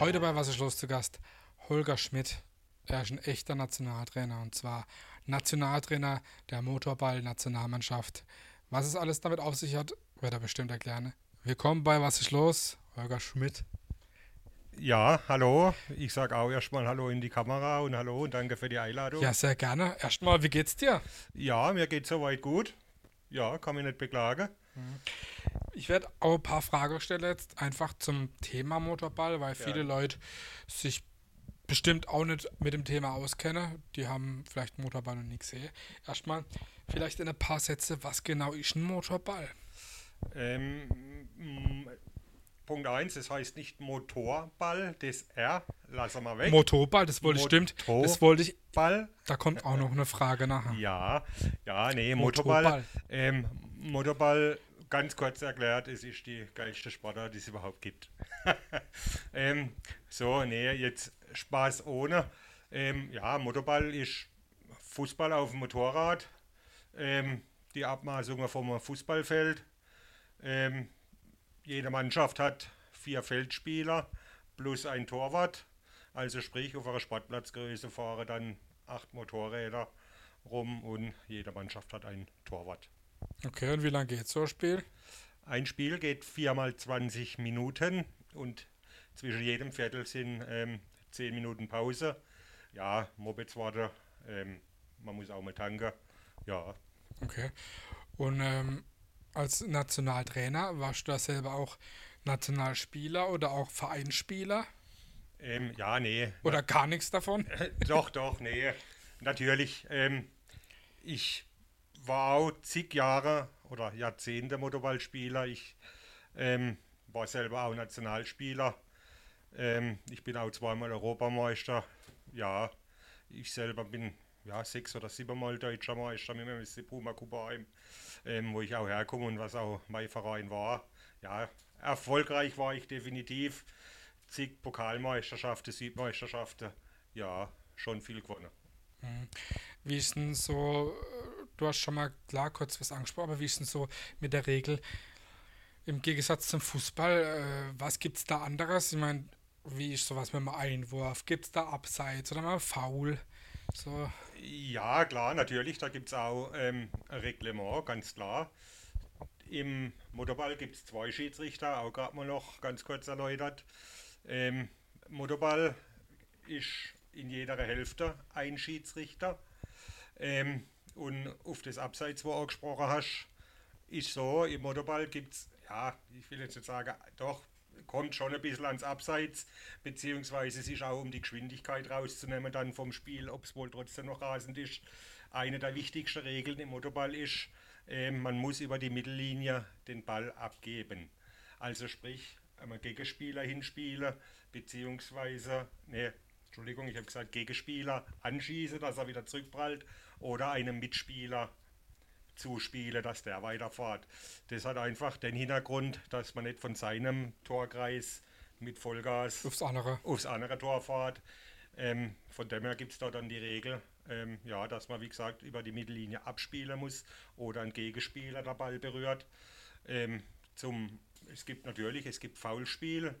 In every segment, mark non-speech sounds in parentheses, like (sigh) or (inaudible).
Heute bei Was ist los zu Gast Holger Schmidt. Er ist ein echter Nationaltrainer und zwar Nationaltrainer der Motorball-Nationalmannschaft. Was es alles damit auf sich hat, wird er bestimmt erklären. Willkommen bei Was ist los, Holger Schmidt. Ja, hallo. Ich sage auch erstmal Hallo in die Kamera und Hallo und danke für die Einladung. Ja, sehr gerne. Erstmal, wie geht's dir? Ja, mir geht soweit gut. Ja, kann mich nicht beklagen. Ich werde auch ein paar Fragen stellen jetzt einfach zum Thema Motorball, weil viele Leute sich bestimmt auch nicht mit dem Thema auskennen. Die haben vielleicht Motorball noch nie gesehen. Erstmal vielleicht in ein paar Sätze, was genau ist ein Motorball? Ähm, m- Punkt 1, das heißt nicht Motorball, das R, lassen wir weg. Motorball, das wollte ich, stimmt. Das wollte ich, Ball, da kommt auch noch eine Frage nachher. ja, ja, nee, Motorball. Motorball. Ähm, Motorball, ganz kurz erklärt, es ist die geilste Sportart, die es überhaupt gibt. (laughs) ähm, so, nee, jetzt Spaß ohne. Ähm, ja, Motorball ist Fußball auf dem Motorrad. Ähm, die Abmaßungen vom Fußballfeld. Ähm, jede Mannschaft hat vier Feldspieler plus ein Torwart. Also sprich, auf einer Sportplatzgröße fahren dann acht Motorräder rum und jede Mannschaft hat ein Torwart. Okay, und wie lange geht so ein Spiel? Ein Spiel geht viermal 20 Minuten und zwischen jedem Viertel sind ähm, 10 Minuten Pause. Ja, Mopeds warten, ähm, man muss auch mal tanken. Ja, Okay. Und ähm, als Nationaltrainer warst du da selber auch Nationalspieler oder auch Vereinsspieler? ähm, ja, nee. Oder gar nichts davon? (laughs) Doch, doch, nee. Natürlich. Ähm, ich war auch zig Jahre oder Jahrzehnte Motorballspieler. Ich ähm, war selber auch Nationalspieler. Ähm, ich bin auch zweimal Europameister. Ja, ich selber bin ja sechs oder siebenmal deutscher Meister mit dem SC Puma Kubaheim, ähm, wo ich auch herkomme und was auch mein Verein war. Ja, erfolgreich war ich definitiv. Zig Pokalmeisterschaften, Südmeisterschaften. Ja, schon viel gewonnen. Wie ist denn so, äh, du hast schon mal klar kurz was angesprochen, aber wie ist denn so mit der Regel im Gegensatz zum Fußball, äh, was gibt es da anderes? Ich meine, wie ist sowas mit dem Einwurf? Gibt es da Abseits oder mal Foul? So, Ja, klar, natürlich, da gibt es auch ähm, ein Reglement, ganz klar. Im Motorball gibt es zwei Schiedsrichter, auch gerade mal noch ganz kurz erläutert. Ähm, Motorball ist in jeder Hälfte ein Schiedsrichter. Ähm, und auf das Abseits, wo du angesprochen hast, ist so, im Motorball gibt es, ja, ich will jetzt nicht sagen, doch, kommt schon ein bisschen ans Abseits, beziehungsweise es ist auch um die Geschwindigkeit rauszunehmen dann vom Spiel, ob es wohl trotzdem noch rasend ist. Eine der wichtigsten Regeln im Motorball ist, ähm, man muss über die Mittellinie den Ball abgeben. Also sprich, einem Gegenspieler hinspielen, beziehungsweise, ne, Entschuldigung, ich habe gesagt Gegenspieler anschießen, dass er wieder zurückprallt, oder einem Mitspieler zuspielen, dass der weiterfährt. Das hat einfach den Hintergrund, dass man nicht von seinem Torkreis mit Vollgas aufs andere. aufs andere Tor fährt. Ähm, von dem her gibt es da dann die Regel, ähm, ja, dass man, wie gesagt, über die Mittellinie abspielen muss oder ein Gegenspieler der Ball berührt. Ähm, zum, es gibt natürlich, es gibt Foulspiel,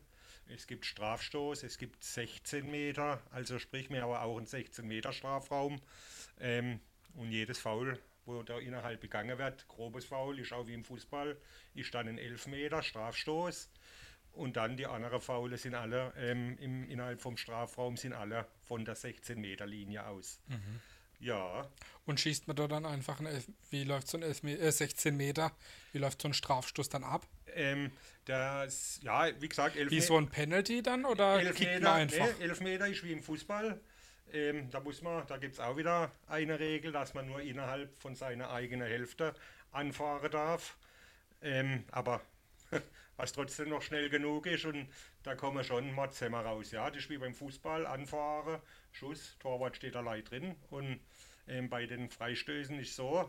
es gibt Strafstoß, es gibt 16 Meter, also sprich mir aber auch einen 16 Meter Strafraum. Ähm, und jedes Foul, wo da innerhalb begangen wird, grobes Foul, ist auch wie im Fußball, ist dann ein 11 Meter Strafstoß. Und dann die anderen Faule sind alle ähm, im, innerhalb vom Strafraum sind alle von der 16 Meter Linie aus. Ja, Und schießt man da dann einfach, ein Elf wie läuft so ein Elf äh, 16 Meter, wie läuft so ein Strafstoß dann ab? ähm, das, ja, wie gesagt, 11 Wie so ein Penalty dann oder elf kickt Meter, man einfach? Nee, elf Meter ist wie im Fußball. Ähm, da muss man, da gibt es auch wieder eine Regel, dass man nur innerhalb von seiner eigenen Hälfte anfahren darf. Ähm, aber (laughs) was trotzdem noch schnell genug ist und da kommen schon Mordzimmer raus. Ja, das ist wie beim Fußball, anfahren, Schuss, Torwart steht allein drin und ähm, bei den Freistößen ist so,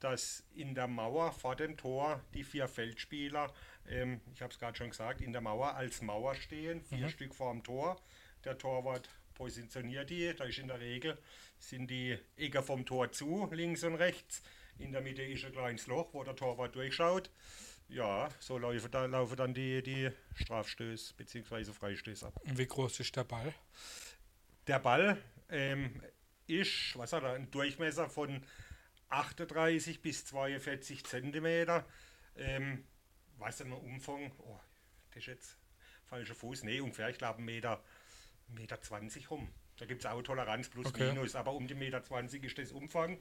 dass in der Mauer vor dem Tor die vier Feldspieler, ähm, ich habe es gerade schon gesagt, in der Mauer als Mauer stehen, vier Stück vor dem Tor. Der Torwart positioniert die, da ist in der Regel, sind die Ecken vom Tor zu, links und rechts. In der Mitte ist ein kleines Loch, wo der Torwart durchschaut. Ja, so laufen, da, laufen dann die, die Strafstöße bzw. Freistöße ab. Und wie groß ist der Ball? Der Ball ähm, ist, was hat er, ein Durchmesser von 38 bis 42 Zentimeter. Ähm, was im Umfang, oh, das ist jetzt falscher Fuß, nee, ungefähr, ich glaube, 1,20 Meter, Meter 20 rum. Da gibt es auch Toleranz plus Okay. minus, aber um die Meter 20 ist das Umfang.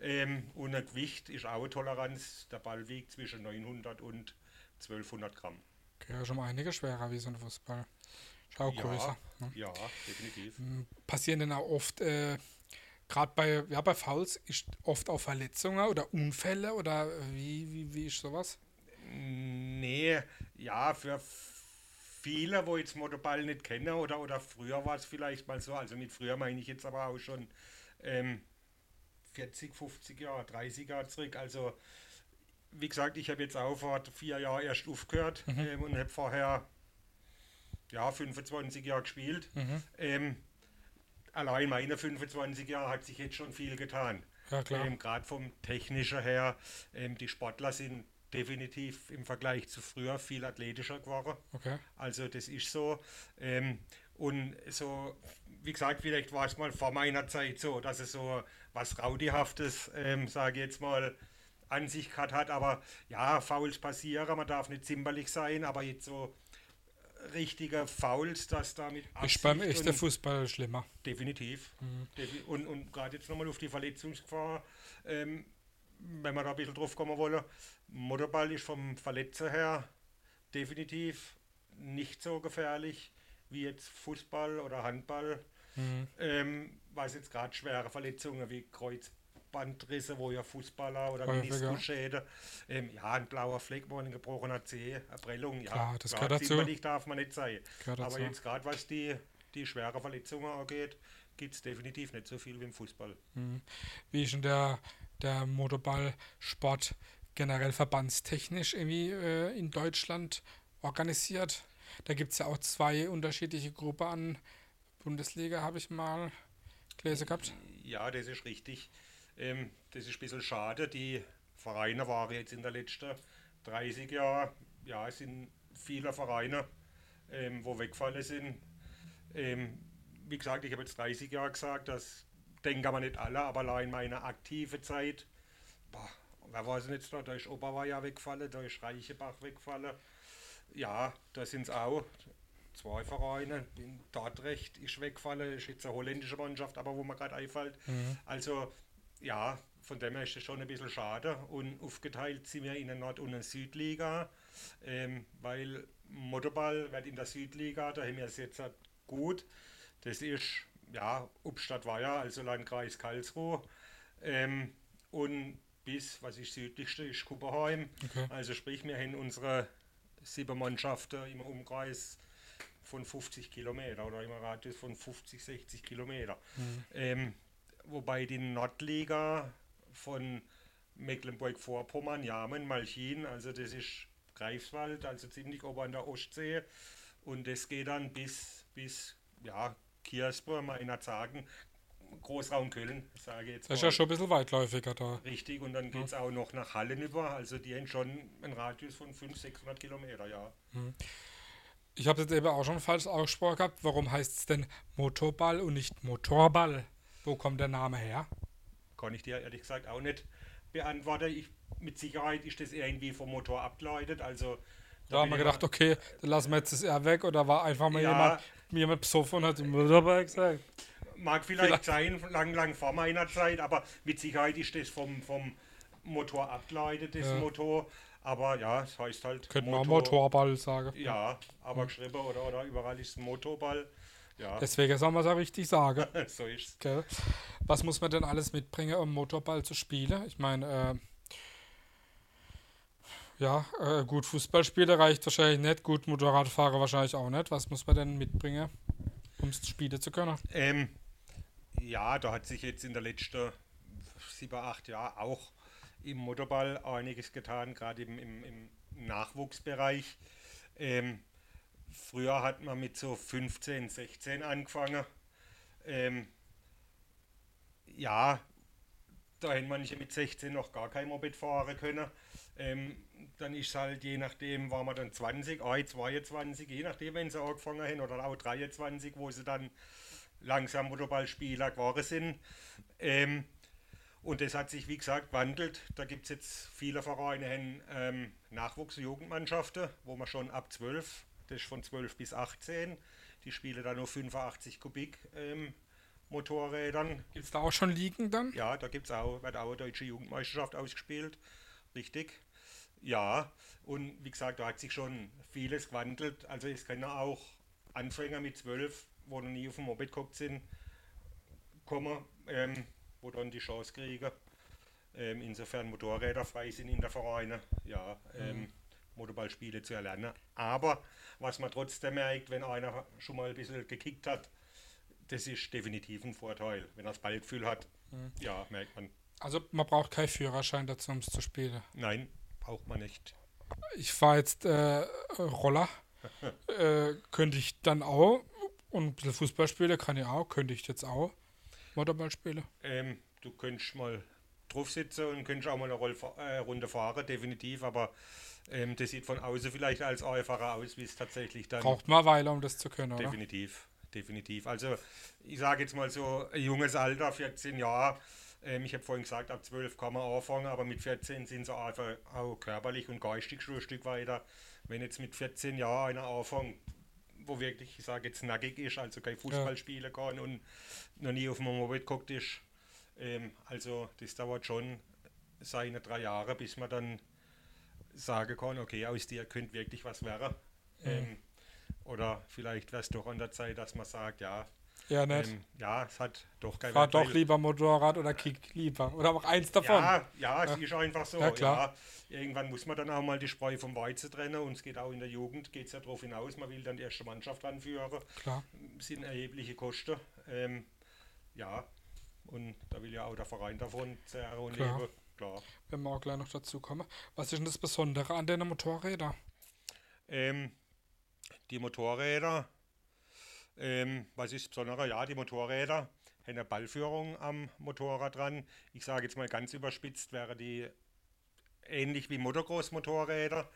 Ähm, und das Gewicht ist auch Toleranz. Der Ball wiegt zwischen 900 und 1200 Gramm. Okay, ja, schon mal einige schwerer wie so ein Fußball. Schau größer. Ja, Ne? ja, definitiv. Passieren denn auch oft, äh, gerade bei, ja, bei Fouls, ist oft auch Verletzungen oder Unfälle oder wie, wie, wie ist sowas? Nee, ja, für viele, wo jetzt Motorball nicht kennen oder, oder früher war es vielleicht mal so, also mit früher meine ich jetzt aber auch schon ähm, 40, 50 Jahre, 30 Jahre zurück. Also, wie gesagt, ich habe jetzt auch vor vier Jahren erst aufgehört ähm, und habe vorher ja, 25 Jahre gespielt. Ähm, allein meine 25 Jahre hat sich jetzt schon viel getan. Ja, klar. Ähm, Gerade vom technischen her, ähm, die Sportler sind definitiv im Vergleich zu früher viel athletischer geworden. Okay. Also das ist so. Ähm, und so, wie gesagt, vielleicht war es mal vor meiner Zeit so, dass es so was Raudihaftes, ähm, sage ich jetzt mal, an sich gehabt hat. Aber ja, Fouls passieren, man darf nicht zimperlich sein, aber jetzt so richtige Fouls, dass damit Ist beim Absicht echten Fußball schlimmer. Definitiv. Defi- Und, und gerade jetzt nochmal auf die Verletzungsgefahr, ähm, wenn wir da ein bisschen drauf kommen wollen, Motorball ist vom Verletzer her definitiv nicht so gefährlich wie jetzt Fußball oder Handball. Ähm, was jetzt gerade schwere Verletzungen wie Kreuzbandrisse, wo ja Fußballer oder. Meniskusschäden, ähm, ja, ein blauer Fleck, wo ein gebrochener Zeh, eine Prellung, ja, Klar, das gehört dazu. zimperlich darf man nicht sein. Aber dazu. jetzt gerade was die, die schwere Verletzungen angeht, gibt es definitiv nicht so viel wie im Fußball. Wie ist denn der, der Motorballsport generell verbandstechnisch irgendwie äh, in Deutschland organisiert? Da gibt es ja auch zwei unterschiedliche Gruppen an Bundesliga, habe ich mal gelesen gehabt. Ja, das ist richtig. Ähm, das ist ein bisschen schade. Die Vereine waren jetzt in den letzten 30 Jahren, ja, es sind viele Vereine, ähm, wo weggefallen sind. Ähm, wie gesagt, ich habe jetzt 30 Jahre gesagt, das denken aber nicht alle, aber allein meine aktive Zeit, boah, wer weiß nicht, da ist Oberweier weggefallen, da ist Reichebach weggefallen. Ja, da sind es auch zwei Vereine. In Dordrecht ist weggefallen, ist jetzt eine holländische Mannschaft, aber wo mir gerade einfällt. Also, ja, von dem her ist das schon ein bisschen schade. Und aufgeteilt sind wir in der Nord- und der Südliga, ähm, weil Motorball wird in der Südliga, da haben wir es jetzt halt gut. Das ist, ja, Obstadtweier, also Landkreis Karlsruhe. Ähm, und bis, was ist südlichste, ist Kupperheim. Okay. Also sprich, wir haben unsere sieben Mannschaften im Umkreis von 50 Kilometer oder im Radius von 50, 60 Kilometer. Ähm, wobei die Nordliga von Mecklenburg-Vorpommern, Jamen, Malchin, also das ist Greifswald, also ziemlich ober an der Ostsee und das geht dann bis, bis ja, Mal in Zagen, Großraum Köln, sage ich jetzt Das ist mal. ja schon ein bisschen weitläufiger da. Richtig, und dann geht es auch noch nach Hallen über. Also die haben schon einen Radius von 500, 600 Kilometer, ja. Ich habe jetzt eben auch schon falsch ausgesprochen gehabt. Warum heißt es denn Motorball und nicht Motorball? Wo kommt der Name her? Kann ich dir ehrlich gesagt auch nicht beantworten. Ich, mit Sicherheit ist das irgendwie vom Motor abgeleitet. Also Da haben wir gedacht, okay, dann lassen wir jetzt das R weg oder war einfach mal Ja. jemand, jemand besoffen und hat Motorball gesagt. mal- mag vielleicht sein, lang, lang vor meiner Zeit, aber mit Sicherheit ist das vom, vom Motor abgeleitet, das Ja. Motor. Aber ja, es heißt halt Könnte man auch Motorball sagen. Ja, aber geschrieben oder, oder überall ist ein Motorball. Ja, Deswegen soll man es auch richtig sagen. (laughs) so ist es. Gell? Was muss man denn alles mitbringen, um Motorball zu spielen? Ich meine, äh, ja, äh, gut Fußballspielen reicht wahrscheinlich nicht, gut Motorradfahrer wahrscheinlich auch nicht. Was muss man denn mitbringen, um es spielen zu können? Ähm, ja, da hat sich jetzt in der letzten sieben, acht Jahren auch im Motorball einiges getan, gerade im, im, im Nachwuchsbereich. Ähm, früher hat man mit so 15, 16 angefangen. Ähm, ja, da hätten manche mit 16 noch gar kein Moped fahren können. Ähm, dann ist es halt, je nachdem, war man dann 20, ah, 22, je nachdem, wenn sie angefangen haben, oder auch 23, wo sie dann langsam Motorballspieler geworden sind. Ähm, und das hat sich, wie gesagt, gewandelt. Da gibt es jetzt viele Vereine, haben ähm, Nachwuchs-Jugendmannschaften, wo man schon ab 12, das ist von 12 bis 18, die spielen dann nur 85 Kubik ähm, Motorrädern. Gibt es da auch schon Ligen dann? Ja, da gibt's auch, wird auch eine deutsche Jugendmeisterschaft ausgespielt. Richtig. Ja, und wie gesagt, da hat sich schon vieles gewandelt. Also es können auch Anfänger mit 12, wo noch nie auf dem Moped geguckt sind, kommen, ähm, wo dann die Chance kriegen. Ähm, insofern Motorräder frei sind in der Vereine, ja, ähm, mhm. Motorballspiele zu erlernen. Aber was man trotzdem merkt, wenn einer schon mal ein bisschen gekickt hat, das ist definitiv ein Vorteil. Wenn er das Ballgefühl hat, mhm. ja, merkt man. Also man braucht keinen Führerschein dazu, um es zu spielen. Nein, braucht man nicht. Ich fahre jetzt äh, Roller. (laughs) äh, könnte ich dann auch und ein bisschen Fußball spielen, kann ich auch, könnte ich jetzt auch Motorball spielen. Ähm, du könntest mal drauf sitzen und könntest auch mal eine Roll äh, Runde fahren, definitiv, aber ähm, das sieht von außen vielleicht als einfacher aus, wie es tatsächlich dann. Braucht mal eine Weile, um das zu können, oder? Definitiv definitiv. Also ich sage jetzt mal so, ein junges Alter, 14 Jahre. Ähm, ich habe vorhin gesagt, ab 12 kann man anfangen, aber mit 14 sind sie einfach auch körperlich und geistig schon ein Stück weiter. Wenn jetzt mit 14 Jahren einer anfängt, wo wirklich, ich sage jetzt, nackig ist, also kein Fußball ja. spielen kann und noch nie auf dem Moped geguckt ist, ähm, also das dauert schon seine drei Jahre, bis man dann sagen kann, okay, aus dir könnte wirklich was werden. Mhm. Ähm, oder vielleicht wäre es doch an der Zeit, dass man sagt, ja, ja, nett. Ähm, ja, es hat doch kein Fahr doch lieber Motorrad oder Kick lieber. Oder auch eins davon. Ja, ja, ja. es ist einfach so. Ja, klar. Ja, irgendwann muss man dann auch mal die Spreu vom Weizen trennen und es geht auch in der Jugend, geht es ja darauf hinaus, man will dann die erste Mannschaft anführen. Klar. Das sind erhebliche Kosten. Ähm, ja, und da will ja auch der Verein davon zehren und klar. leben. Klar. Wenn wir auch gleich noch dazu kommen. Was ist denn das Besondere an den Motorrädern? Ähm, die Motorräder, ähm, was ist besonderer? Ja, die Motorräder haben eine Ballführung am Motorrad dran. Ich sage jetzt mal ganz überspitzt, wäre die ähnlich wie Motocross-Motorräder,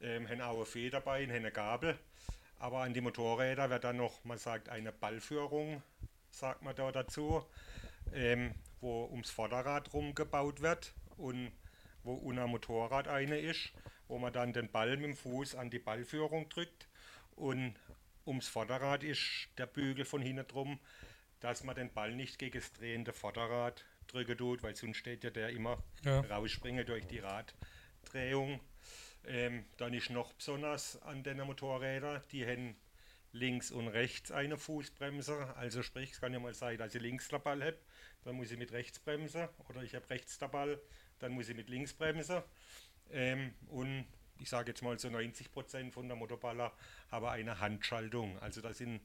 ähm, haben auch eine Fee dabei, haben eine Gabel. Aber an die Motorräder wird dann noch, man sagt, eine Ballführung, sagt man da dazu, ähm, wo ums Vorderrad rumgebaut wird und wo unter Motorrad eine ist, wo man dann den Ball mit dem Fuß an die Ballführung drückt und ums Vorderrad ist der Bügel von hinten drum, dass man den Ball nicht gegen das drehende Vorderrad drücken tut, weil sonst steht ja der immer ja. rausspringen durch die Raddrehung. Ähm, dann ist noch besonders an den Motorrädern, die haben links und rechts eine Fußbremse. Also sprich, es kann ja mal sein, dass ich links der Ball habe, dann muss ich mit rechts bremsen. Oder ich habe rechts der Ball, dann muss ich mit links bremsen. Ähm, und ich sage jetzt mal so 90 Prozent von der Motorballer haben eine Handschaltung. Also da sind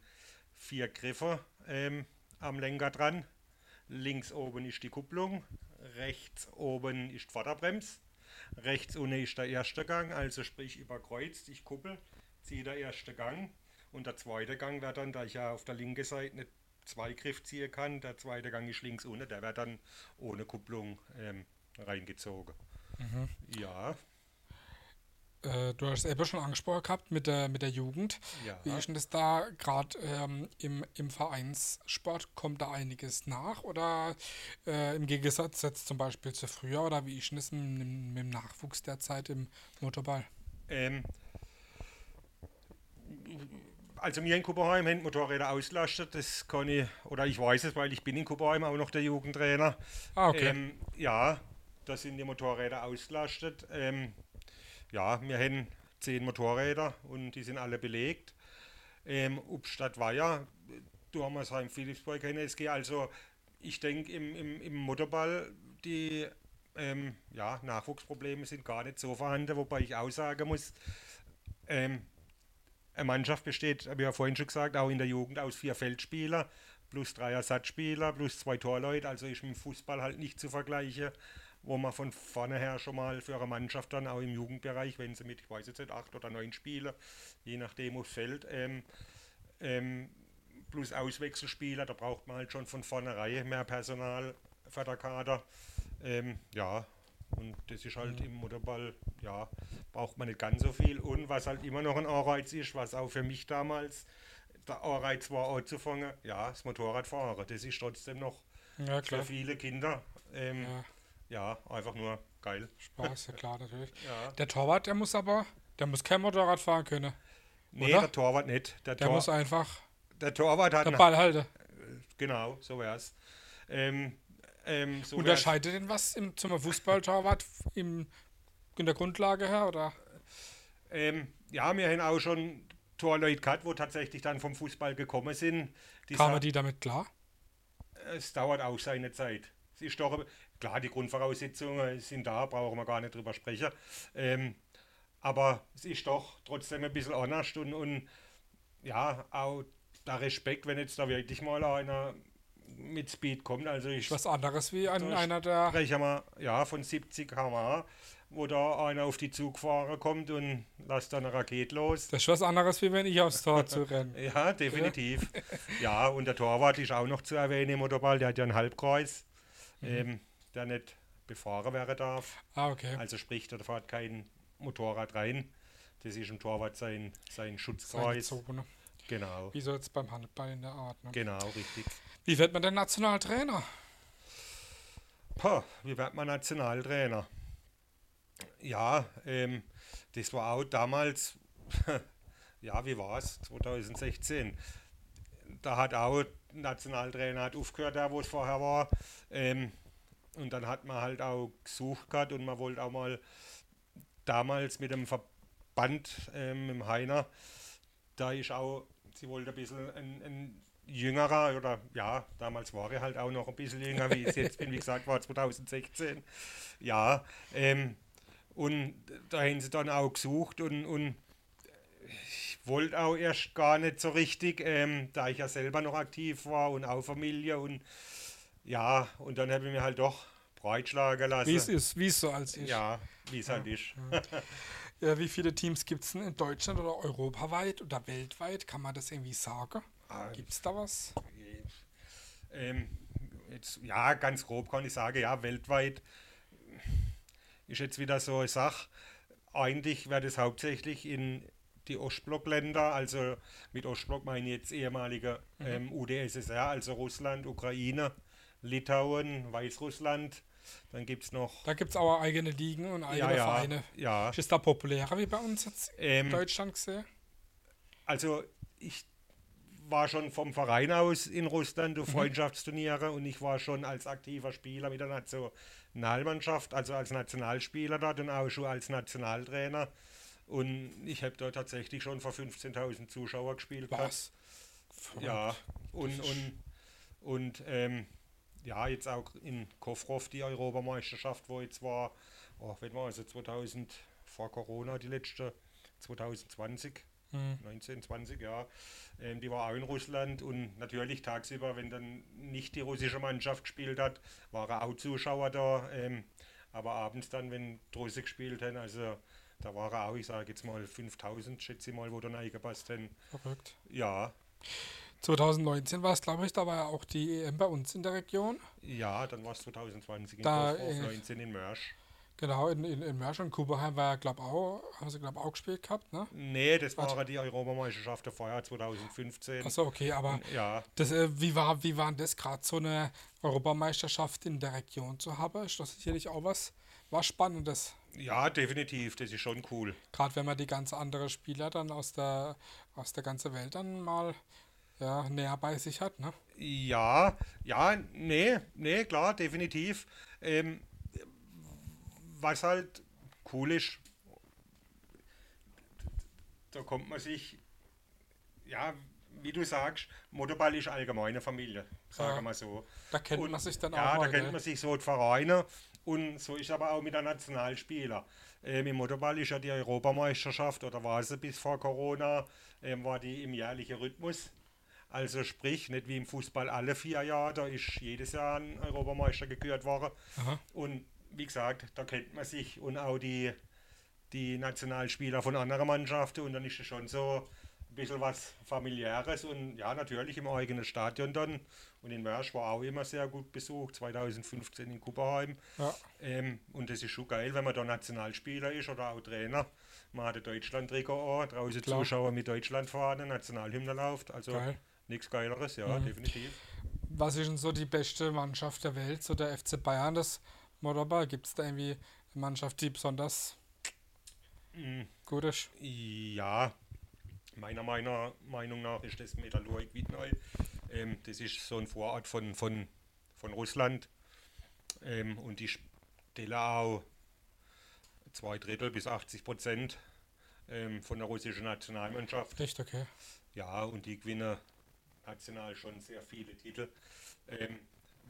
vier Griffe ähm, am Lenker dran. Links oben ist die Kupplung, rechts oben ist die Vorderbremse, rechts unten ist der erste Gang, also sprich überkreuzt, ich kuppel, ziehe der erste Gang und der zweite Gang wird dann, da ich ja auf der linken Seite nicht zwei Griff ziehen kann, der zweite Gang ist links unten, der wird dann ohne Kupplung ähm, reingezogen. Mhm. Ja. Äh, du hast es eben schon angesprochen gehabt mit der, mit der Jugend. Ja. Wie ist denn das da gerade ähm, im, im Vereinssport? Kommt da einiges nach oder äh, im Gegensatz jetzt zum Beispiel zu früher oder wie ist denn das mit, mit dem Nachwuchs derzeit im Motorball? Ähm, also mir in Kupperheim haben Motorräder ausgelastet, das kann ich, oder ich weiß es, weil ich bin in Kupperheim auch noch der Jugendtrainer. Ah, okay. Ähm, ja, da sind die Motorräder ausgelastet. Ähm, ja, wir haben zehn Motorräder und die sind alle belegt. Ähm, Obstadt Weiher, Dormersheim, Philipsburg, NSG. Also ich denke im, im, im Motorball, die ähm, ja, Nachwuchsprobleme sind gar nicht so vorhanden, wobei ich auch sagen muss, ähm, eine Mannschaft besteht, habe ich ja vorhin schon gesagt, auch in der Jugend aus vier Feldspieler plus drei Ersatzspieler plus zwei Torleute, also ist mit dem Fußball halt nicht zu vergleichen wo man von vorne her schon mal für eine Mannschaft dann auch im Jugendbereich, wenn sie mit, ich weiß jetzt nicht, acht oder neun Spieler, je nachdem aufs Feld, ähm, ähm, plus Auswechselspieler, da braucht man halt schon von vornherein mehr Personal für der Kader. Ähm, ja, und das ist halt im Motorball, ja, braucht man nicht ganz so viel. Und was halt immer noch ein Anreiz ist, was auch für mich damals der Anreiz war, anzufangen, ja, das Motorradfahren. Das ist trotzdem noch Ja, für viele Kinder, ähm, Ja, ja, einfach nur geil. Spaß, ja klar, natürlich. (laughs) Ja. Der Torwart, der muss aber, der muss kein Motorrad fahren können. Nee, Oder? der Torwart nicht. Der, Der Tor, muss einfach der Torwart hat der Ball halten. Genau, so wär's. Ähm, ähm, so wär's. Unterscheidet denn was im, zum Fußballtorwart im, in der Grundlage her? Oder? Ähm, ja, wir haben auch schon Torleute gehabt, wo tatsächlich dann vom Fußball gekommen sind. Die Kamen die damit klar? Es dauert auch seine Zeit. Es ist doch, klar, die Grundvoraussetzungen sind da, brauchen wir gar nicht drüber sprechen. Ähm, aber es ist doch trotzdem ein bisschen anders und, und ja, auch der Respekt, wenn jetzt da wirklich mal einer mit Speed kommt. Also ich Was anderes wie Da einer der. spreche mal ja, von 70 km/h, wo da einer auf die Zugfahrer kommt und lässt dann eine Rakete los. Das ist was anderes, wie wenn ich aufs Tor zu rennen. (laughs) Ja, definitiv. ja, und der Torwart ist auch noch zu erwähnen im Motorball. Der hat ja einen Halbkreis, ähm, der nicht befahren werden darf. Ah, okay. Also sprich, da fährt kein Motorrad rein. Das ist im Torwart sein, sein Seine Schutzkreis. Zone. Genau, Wie so jetzt beim Handball in der Art. Ne? genau, richtig. Wie wird man denn Nationaltrainer? Pah, wie wird man Nationaltrainer? Ja, ähm, das war auch damals, (laughs) ja, wie war es? 2016. Da hat auch Nationaltrainer hat aufgehört, der wo es vorher war. Ähm, und dann hat man halt auch gesucht gehabt und man wollte auch mal damals mit dem Verband, ähm, im Heiner, da ist auch, sie wollte ein bisschen ein, ein jüngerer oder ja, damals war ich halt auch noch ein bisschen jünger, wie ich jetzt bin, wie gesagt, war 2016. Ja, ähm, und da haben sie dann auch gesucht und, und ich wollte auch erst gar nicht so richtig, ähm, da ich ja selber noch aktiv war und auch Familie und ja, und dann habe ich mir halt doch breitschlagen lassen. Wie es ist, wie es so als ist. Ja, wie es halt ist. Ja, wie viele Teams gibt es denn in Deutschland oder europaweit oder weltweit? Kann man das irgendwie sagen? Ah, Gibt es da was? Ähm, jetzt, ja, ganz grob kann ich sagen, ja, weltweit ist jetzt wieder so eine Sache. Eigentlich wird es hauptsächlich in die Ostblockländer, also mit Ostblock meine ich jetzt ehemalige ähm, UdSSR, also Russland, Ukraine, Litauen, Weißrussland. Dann gibt es noch. Da gibt es auch eigene Ligen und eigene Ja, ja, Vereine. ja. Ist da populärer wie bei uns jetzt in Ähm, Deutschland gesehen? Also ich war schon vom Verein aus in Russland auf Freundschaftsturniere und ich war schon als aktiver Spieler mit der Nationalmannschaft, also als Nationalspieler dort und auch schon als Nationaltrainer. Und ich habe dort tatsächlich schon vor 15.000 Zuschauer gespielt. Was? Ja, und, und, und ähm, ja, jetzt auch in Kofrov die Europameisterschaft, wo jetzt war, oh, wenn war also 2000 vor Corona die letzte, 2020. Hm. 19, 20, ja. Ähm, die war auch in Russland und natürlich tagsüber, wenn dann nicht die russische Mannschaft gespielt hat, waren auch Zuschauer da. Ähm, aber abends dann, wenn die Russen gespielt haben, also da waren auch, ich sage jetzt mal 5000, schätze ich mal, wo dann eingepasst haben. Verrückt. Ja, 2019 war es, glaube ich, da war ja auch die EM bei uns in der Region. ja, dann war es 2020 in Da, Kofrov, äh, 19 in Mörsch. Genau, in, in, in Mörsch und Kuberheim war ja, glaube auch, haben sie, glaube auch gespielt gehabt, ne? Nee, das Warte. waren die Europameisterschaft vorher, 2015. Achso, okay, aber Ja, das, äh, wie, war, wie war denn das gerade so eine Europameisterschaft in der Region zu haben? Ist das sicherlich auch was, was Spannendes? ja, definitiv, das ist schon cool. Gerade wenn man die ganz andere Spieler dann aus der, aus der ganzen Welt dann mal ja, näher bei sich hat, ne? Ja, ja, nee, nee, klar, definitiv. Ähm, was halt cool ist, da kommt man sich, ja, wie du sagst, Motorball ist allgemeine Familie, sagen Ja. wir so. Da kennt Und- man sich dann ja, auch mal. da kennt gell? man sich so die Vereine und so ist aber auch mit der Nationalspieler. Ähm, Im Motorball ist ja die Europameisterschaft oder war sie bis vor Corona, ähm, war die im jährlichen Rhythmus. Also sprich, nicht wie im Fußball alle vier Jahre, da ist jedes Jahr ein Europameister gekürt worden. Aha. Und wie gesagt, da kennt man sich und auch die, die Nationalspieler von anderen Mannschaften und dann ist es schon so, ein bisschen was familiäres und ja, natürlich im eigenen Stadion dann. Und in Mörsch war auch immer sehr gut besucht, 2015 in Kupperheim. Ja. Ähm, und das ist schon geil, wenn man da Nationalspieler ist oder auch Trainer. Man hat ein Deutschland-Trikot an, draußen Klar. Zuschauer mit Deutschlandfahne, Nationalhymne läuft. Also Geil. Nichts Geileres, ja, Mhm. definitiv. Was ist denn so die beste Mannschaft der Welt, so der FC Bayern, das Motorball? Gibt es da irgendwie eine Mannschaft, die besonders Mhm. gut ist? Ja, meiner, meiner Meinung nach ist das Metallurg Wiedneu. Ähm, das ist so ein Vorort von, von, von Russland. Ähm, und die stellen auch zwei Drittel bis 80 Prozent ähm, von der russischen Nationalmannschaft. Echt okay. Ja, und die gewinnen national schon sehr viele Titel. Ähm,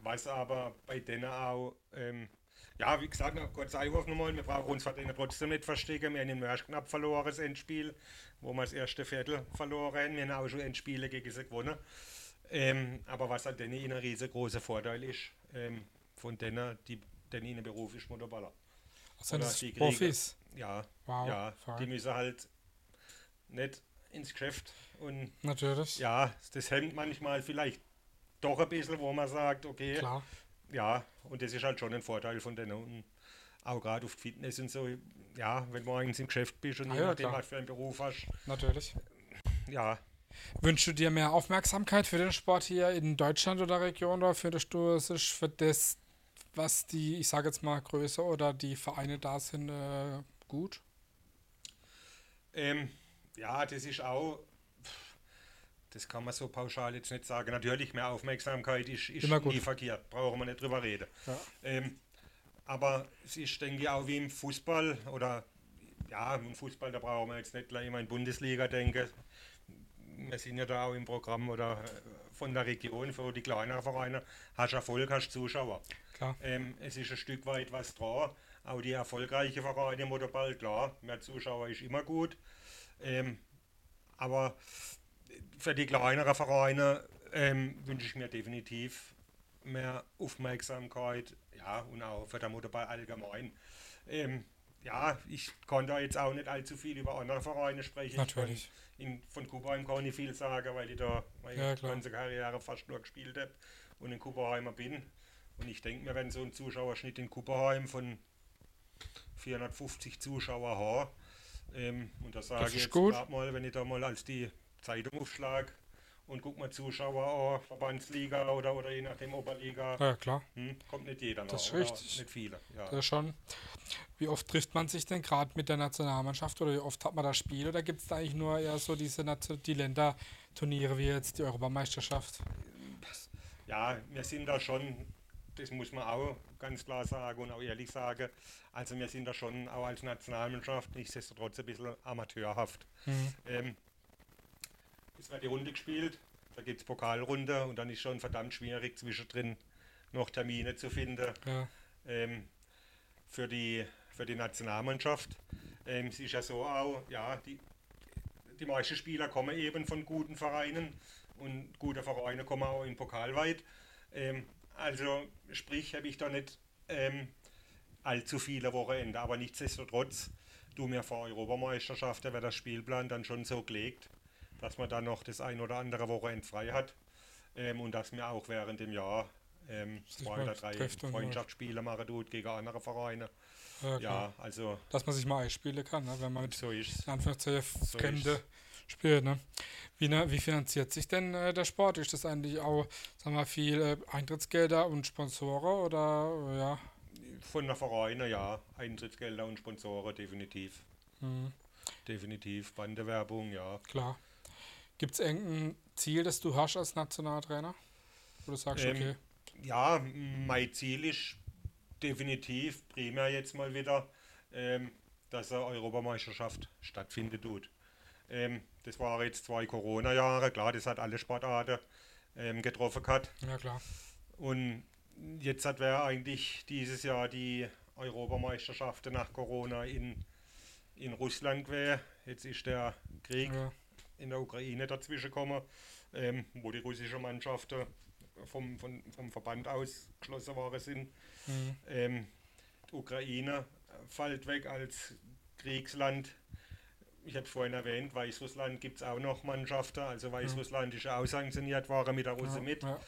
was aber bei denen auch, ähm, ja, wie gesagt, noch kurz Einwurf nochmal, wir brauchen uns denen trotzdem nicht verstecken. Wir haben in Mörsch knapp verloren, das Endspiel, wo wir das erste Viertel verloren haben. Wir haben auch schon Endspiele gegen sie gewonnen. Ähm, aber was an denen ein riesengroßer Vorteil ist, ähm, von denen, die, denn ihnen Beruf ist Motorballer. Sind Oder das die kriegen- Profis? Ja, Wow. ja, die müssen halt nicht ins Geschäft und Natürlich. ja, das hemmt manchmal vielleicht doch ein bisschen, wo man sagt, okay, Klar. ja, und das ist halt schon ein Vorteil von denen. Und auch gerade auf Fitness und so, ja, wenn du morgens im Geschäft bist und Ah je ja, nachdem, was für einen Beruf hast, Natürlich. ja, Wünschst du dir mehr Aufmerksamkeit für den Sport hier in Deutschland oder Region oder findest du es ist für das, was die, ich sage jetzt mal, Größe oder die Vereine da sind, äh, gut? ähm, ja, das ist auch, das kann man so pauschal jetzt nicht sagen. Natürlich, mehr Aufmerksamkeit ist, ist Immer gut. nie verkehrt, brauchen wir nicht drüber reden. Ja. Ähm, aber es ist, denke ich, auch wie im Fußball oder ja, im Fußball, da brauchen wir jetzt nicht gleich immer in Bundesliga denken. Wir sind ja da auch im Programm oder äh, von der Region für die kleineren Vereine. Hast Erfolg, hast Zuschauer. Klar. Ähm, es ist ein Stück weit was dran. Auch die erfolgreichen Vereine im Motorball, klar, mehr Zuschauer ist immer gut. Ähm, aber für die kleineren Vereine ähm, wünsche ich mir definitiv mehr Aufmerksamkeit, ja, und auch für den Motorball allgemein. Ähm, ja, ich konnte da jetzt auch nicht allzu viel über andere Vereine sprechen. Natürlich. In, von Kubaheim kann ich viel sagen, weil ich da meine Ja, ganze Karriere fast nur gespielt habe und in Kupperheimer bin. Und ich denke mir, wenn so ein Zuschauerschnitt in Kupperheim von 450 Zuschauer haben, ähm, und das sage ich jetzt gut. grad mal, wenn ich da mal als die Zeitung aufschlag und guck mal Zuschauer an, Verbandsliga oder, oder je nachdem Oberliga, Ja, klar. hm, kommt nicht jeder noch. Das ist richtig. Nicht viele. Ja. Das schon. Wie oft trifft man sich denn gerade mit der Nationalmannschaft oder wie oft hat man das Spiel oder gibt es da eigentlich nur eher so diese die Länderturniere wie jetzt die Europameisterschaft? Ja, wir sind da schon, das muss man auch ganz klar sagen und auch ehrlich sagen, also wir sind da schon auch als Nationalmannschaft nichtsdestotrotz ein bisschen amateurhaft. Mhm. Ähm, es wird die Runde gespielt, da gibt es Pokalrunde und dann ist schon verdammt schwierig zwischendrin noch Termine zu finden Ja, ähm, für, die, für die Nationalmannschaft. Ähm, es ist ja so auch, ja, die, die meisten Spieler kommen eben von guten Vereinen und gute Vereine kommen auch in Pokal weit. Ähm, also sprich, habe ich da nicht ähm, allzu viele Wochenende, aber nichtsdestotrotz, du mir vor Europameisterschaften wird das Spielplan dann schon so gelegt, dass man dann noch das ein oder andere Wochenende frei hat ähm, und dass mir auch während dem Jahr ähm, zwei oder drei Freundschaftsspiele machen tut gegen andere Vereine. ja. Ja, also Dass man sich mal einspielen kann, ne? wenn man mit so ist in Anführungszeichen So Fremde ist's. spielt. Ne? Wie, ne, wie finanziert sich denn äh, der Sport? Ist das eigentlich auch sagen wir, viel äh, Eintrittsgelder und Sponsoren oder äh, ja? Von der Vereine, ja. Eintrittsgelder und Sponsoren, definitiv. Mhm. Definitiv. Bandewerbung, ja. Klar. Gibt es irgendein Ziel, das du hast als Nationaltrainer? Wo du sagst, Ähm, okay, Ja, mein Ziel ist definitiv, primär jetzt mal wieder, ähm, dass eine Europameisterschaft stattfinden tut. Ähm, das war jetzt zwei Corona-Jahre, klar, das hat alle Sportarten ähm, getroffen gehabt. ja klar. Und jetzt hat wäre eigentlich dieses Jahr die Europameisterschaft nach Corona in, in Russland gewesen. Jetzt ist der Krieg Ja, in der Ukraine dazwischen gekommen, ähm, wo die russischen Mannschaften vom, vom, vom Verband ausgeschlossen worden sind. mhm. Ähm, die Ukraine fällt weg als Kriegsland. Ich habe es vorhin erwähnt, Weißrussland gibt es auch noch Mannschaften. Also Weißrussland ist ja auch sanktioniert worden mit der Russe Ja, mit. ja.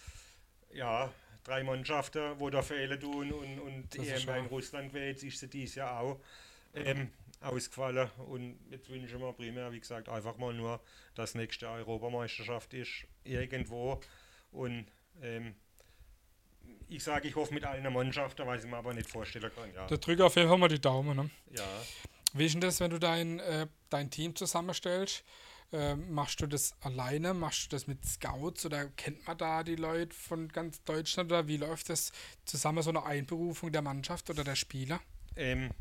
Ja, drei Mannschaften, wo da Fehler tun und, und EM in Russland wäre jetzt ist sie dieses Jahr auch ähm, ausgefallen. Und jetzt wünschen wir primär, wie gesagt, einfach mal nur, dass nächste Europameisterschaft ist, irgendwo. Und ähm, ich sage, ich hoffe mit allen Mannschaften, weil ich mir aber nicht vorstellen kann. Ja, Da drücke auf jeden Fall mal die Daumen. Ne? ja. Wie ist denn das, wenn du dein, äh, dein Team zusammenstellst? Ähm, machst du das alleine? Machst du das mit Scouts oder kennt man da die Leute von ganz Deutschland? Oder wie läuft das zusammen, so eine Einberufung der Mannschaft oder der Spieler? Ähm,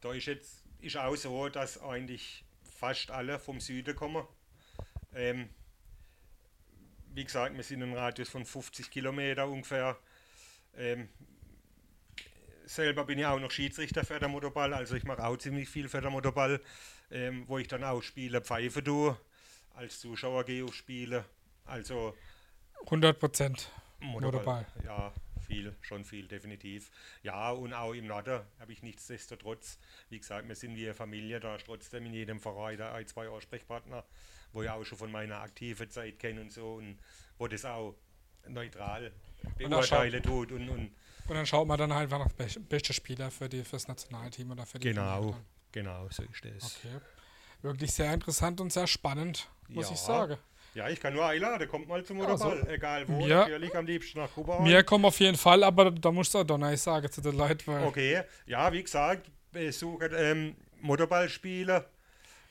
da ist jetzt ist auch so, dass eigentlich fast alle vom Süden kommen. Ähm, wie gesagt, wir sind im Radius von 50 Kilometer ungefähr. Ähm, selber bin ich auch noch Schiedsrichter für den Motorball, also ich mache auch ziemlich viel für den Motorball, ähm, wo ich dann auch Spiele pfeife tue, als Zuschauer gehe auf Spiele. Also 100 Prozent. Motorball. Motorball. Ja, viel, schon viel, definitiv. Ja, und auch im Norden habe ich nichtsdestotrotz, wie gesagt, wir sind wie eine Familie, da ist trotzdem in jedem Verein da ein, zwei Ansprechpartner, wo ich auch schon von meiner aktiven Zeit kenne und so und wo das auch neutral da beurteilen tut und, und Und dann schaut man dann halt einfach nach best- beste Spieler für die, fürs Nationalteam oder für die genau, genau, so ist das. Okay. Wirklich sehr interessant und sehr spannend, muss Ja. ich sagen. Ja, ich kann nur einladen, kommt mal zum Also, Motorball, egal wo, mir- natürlich am liebsten nach Kuba. Wir kommen auf jeden Fall, aber da musst du auch Donner sagen zu den Leuten, weil Okay, ja, wie gesagt, besucht ähm, Motorballspiele.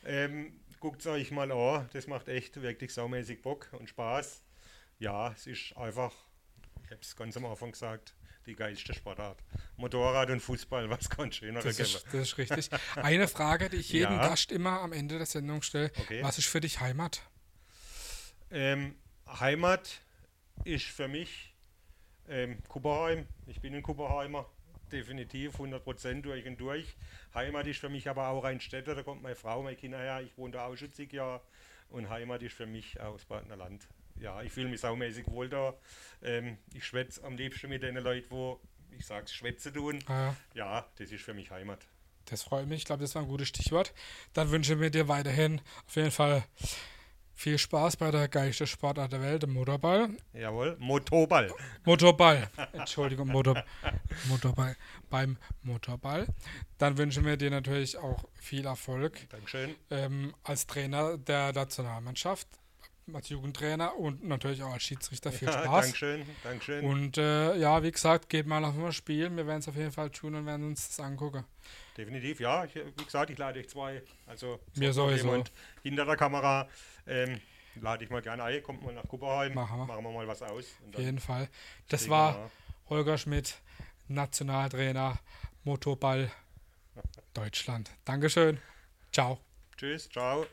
Ähm, Guckt es euch mal an, das macht echt wirklich saumäßig Bock und Spaß. Ja, es ist einfach, ich habe es ganz am Anfang gesagt, die geilste Sportart. Motorrad und Fußball, was kann schöner das ist, das ist richtig. Eine Frage, die ich (laughs) jedem Ja. Gast immer am Ende der Sendung stelle. Okay. Was ist für dich Heimat? Ähm, Heimat ist für mich ähm, Kuberheim. Ich bin ein Kuberheimer, definitiv 100% durch und durch. Heimat ist für mich aber auch Rheinstädter, da kommt meine Frau, meine Kinder her. Ich wohne da auch schon zig Jahre und Heimat ist für mich aus Badener Land. Ja, ich fühle mich saumäßig wohl da. Ähm, ich schwätze am liebsten mit den Leuten, wo ich sag's, Schwätze tun. Äh, Ja, das ist für mich Heimat. das freut mich. Ich glaube, das war ein gutes Stichwort. Dann wünsche mir dir weiterhin auf jeden Fall viel Spaß bei der geilsten Sportart der Welt, dem Motorball. Jawohl, Motorball. Motorball. (laughs) Entschuldigung, Motor, Motorball. Beim Motorball. Dann wünschen wir dir natürlich auch viel Erfolg Dankeschön. ähm, als Trainer der Nationalmannschaft, als Jugendtrainer und natürlich auch als Schiedsrichter. Viel (laughs) Ja, Spaß. Dankeschön, Dankeschön. Und äh, ja, wie gesagt, geht mal auf ein Spiel. Wir werden es auf jeden Fall tun und werden uns das angucken. Definitiv, ja. Ich, wie gesagt, ich lade euch zwei. Also Mir so sowieso. jemand hinter der Kamera. Ähm, lade ich mal gerne ein. Kommt mal nach Kupperheim. Machen wir. Machen wir mal was aus. Auf jeden Fall. Das war Holger Schmidt, Nationaltrainer Motorball (laughs) Deutschland. Dankeschön. Ciao. Tschüss, ciao.